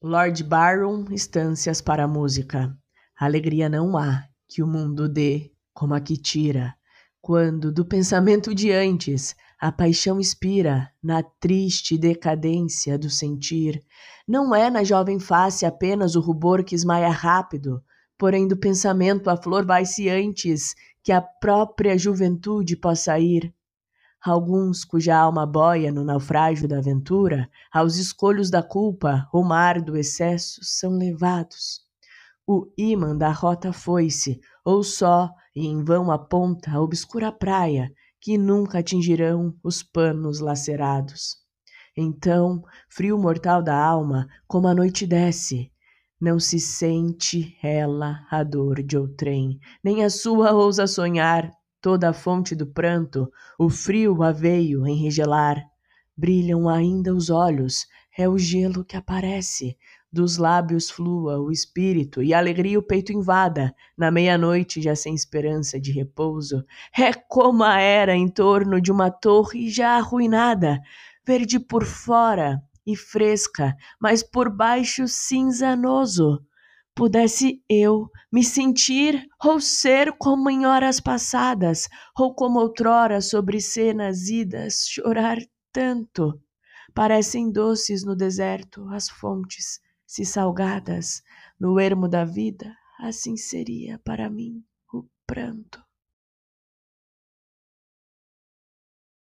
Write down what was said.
Lord Byron, Estâncias para a Música. Alegria não há que o mundo dê, como a que tira, quando do pensamento de antes a paixão expira na triste decadência do sentir. Não é na jovem face apenas o rubor que esmaia rápido, porém do pensamento a flor vai-se antes que a própria juventude possa ir. Alguns cuja alma boia no naufrágio da aventura, aos escolhos da culpa, o mar do excesso, são levados. O ímã da rota foi-se, ou só e em vão aponta a obscura praia que nunca atingirão os panos lacerados. Então, frio mortal da alma, como a noite desce, não se sente ela a dor de outrem, nem a sua ousa sonhar, toda a fonte do pranto, o frio a veio enregelar. Brilham ainda os olhos, é o gelo que aparece, dos lábios flua o espírito e alegria o peito invada, na meia-noite já sem esperança de repouso. É como a era em torno de uma torre já arruinada, verde por fora e fresca, mas por baixo cinzanoso. Pudesse eu me sentir ou ser como em horas passadas, ou como outrora sobre cenas idas chorar tanto. Parecem doces no deserto as fontes, se salgadas no ermo da vida, assim seria para mim o pranto.